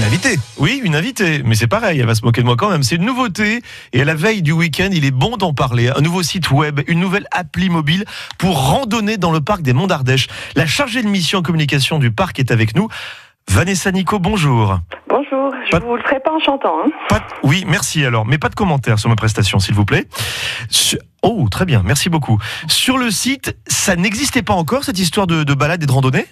Une invitée. Oui, une invitée, mais c'est pareil, elle va se moquer de moi quand même. C'est une nouveauté et à la veille du week-end, il est bon d'en parler. Un nouveau site web, une nouvelle appli mobile pour randonner dans le parc des Monts d'Ardèche. La chargée de mission communication du parc est avec nous. Vanessa Nico, bonjour. Bonjour, je Pas- vous le ferai pas en chantant. hein. Pas Oui, merci alors, mais pas de commentaires sur ma prestation, s'il vous plaît. Sur- Oh, très bien, merci beaucoup. Sur le site, ça n'existait pas encore, cette histoire de, de balade et de randonnée?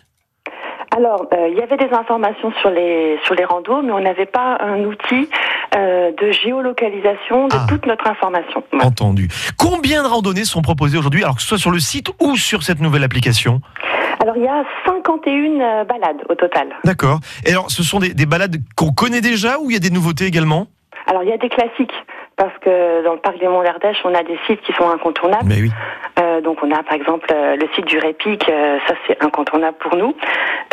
Alors, euh, il y avait des informations sur les sur les randos, mais on n'avait pas un outil euh, de géolocalisation de Ah. toute notre information. Entendu. Combien de randonnées sont proposées aujourd'hui, alors que ce soit sur le site ou sur cette nouvelle application? Alors, il y a 51 euh, balades au total. D'accord. Et alors, ce sont des, des balades qu'on connaît déjà ou il y a des nouveautés également? Alors, il y a des classiques. Parce que dans le parc des Monts d'Ardèche, on a des sites qui sont incontournables. Mais oui. Euh, donc, on a par exemple euh, le site du Répic, euh, ça c'est incontournable pour nous.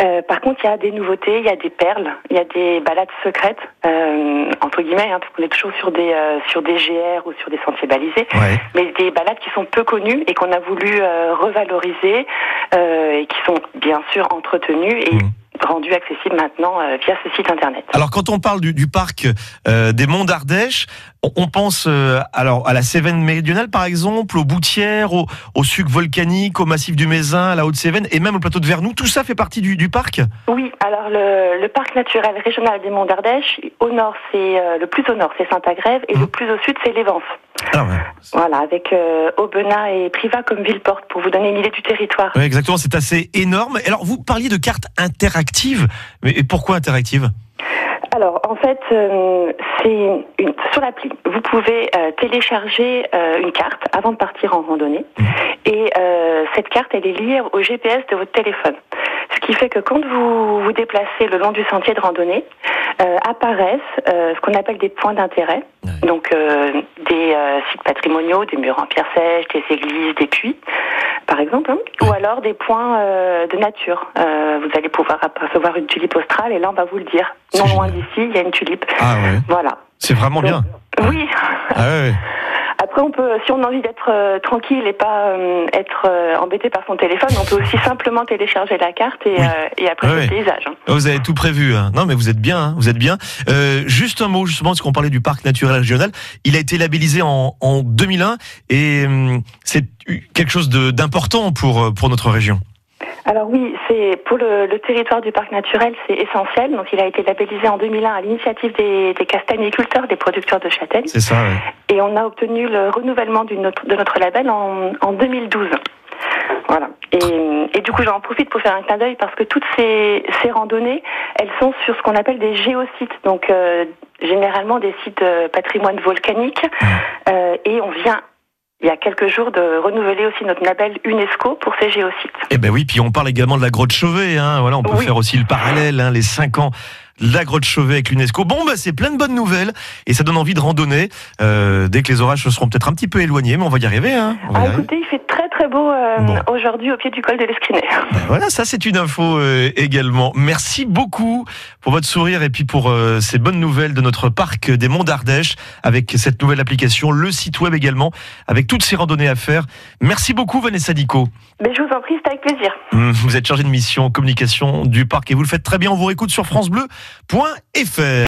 Euh, par contre, il y a des nouveautés, il y a des perles, il y a des balades secrètes, euh, entre guillemets, hein, parce qu'on est toujours sur des euh, sur des GR ou sur des sentiers balisés. Ouais. mais des balades qui sont peu connues et qu'on a voulu euh, revaloriser euh, et qui sont bien sûr entretenues et Mhm. Rendues accessibles maintenant euh, via ce site internet. Alors, quand on parle du, du parc euh, des Monts d'Ardèche, on, on pense euh, alors à la Cévennes méridionale, par exemple, aux Boutières, au, au suc volcanique, au massif du Mézin, à la Haute-Cévennes et même au plateau de Vernou. Tout ça fait partie du, du parc? Oui, alors le, le parc naturel régional des Monts d'Ardèche, au nord c'est le plus au nord c'est Saint-Agrève et le plus au sud c'est Lévence. Voilà, avec euh, Aubenas et Privas comme ville-porte pour vous donner une idée du territoire. Oui, exactement, c'est assez énorme. Alors, vous parliez de cartes interactives, mais et pourquoi interactives? Alors, en fait, euh, c'est une, sur l'appli. Vous pouvez euh, télécharger euh, une carte avant de partir en randonnée. Et euh, cette carte, elle est liée au GPS de votre téléphone. Ce qui fait que quand vous vous déplacez le long du sentier de randonnée, euh, apparaissent euh, ce qu'on appelle des points d'intérêt. Ouais. Donc, euh, des sites patrimoniaux, des murs en pierre sèche, des églises, des puits, par exemple. hein. Ou alors des points de nature. Vous allez pouvoir apercevoir une tulipe australe et là, on va vous le dire. Non loin d'ici, il y a une tulipe. Ah ouais, Voilà. c'est vraiment bien. Oui. Ah ouais. Après, on peut, si on a envie d'être euh, tranquille et pas euh, être euh, embêté par son téléphone, on peut aussi simplement télécharger la carte et, Oui. euh, et après le paysage. hein. Vous avez tout prévu. hein. Non, mais vous êtes bien. hein, Vous êtes bien. Euh, juste un mot, justement, parce qu'on parlait du parc naturel régional. Il a été labellisé en, en 2001 et hum, c'est quelque chose d'important pour pour notre région. Alors oui, c'est pour le, le territoire du parc naturel, c'est essentiel. Donc, il a été labellisé en 2001 à l'initiative des, des castagniculteurs, des producteurs de châtaignes, C'est ça. ouais. et on a obtenu le renouvellement notre- de notre label en, en 2012. Voilà. Et, et du coup, j'en profite pour faire un clin d'œil parce que toutes ces, ces randonnées, elles sont sur ce qu'on appelle des géosites, donc euh, généralement des sites euh, patrimoine volcanique. Euh, et on vient, il y a quelques jours, de renouveler aussi notre label UNESCO pour ces géosites. Eh ben oui. Puis on parle également de la grotte Chauvet. Hein. Voilà, on peut Oui. faire aussi le parallèle. Hein, les cinq ans. de La grotte Chauvet avec l'UNESCO. Bon, bah, c'est plein de bonnes nouvelles et ça donne envie de randonner euh, dès que les orages se seront peut-être un petit peu éloignés, mais on va y arriver. Hein. On va y Ah, arriver. écoutez, il fait très très beau euh, Bon. aujourd'hui au pied du col de l'Escrinet. Ben voilà, ça c'est une info euh, également. Merci beaucoup pour votre sourire et puis pour euh, ces bonnes nouvelles de notre parc des Monts d'Ardèche avec cette nouvelle application, le site web également, avec toutes ces randonnées à faire. Merci beaucoup Vanessa Dico. Mais je vous en prie, c'est avec plaisir. Hum, Vous êtes chargée de mission communication du parc et vous le faites très bien. On vous réécoute sur francebleu.fr.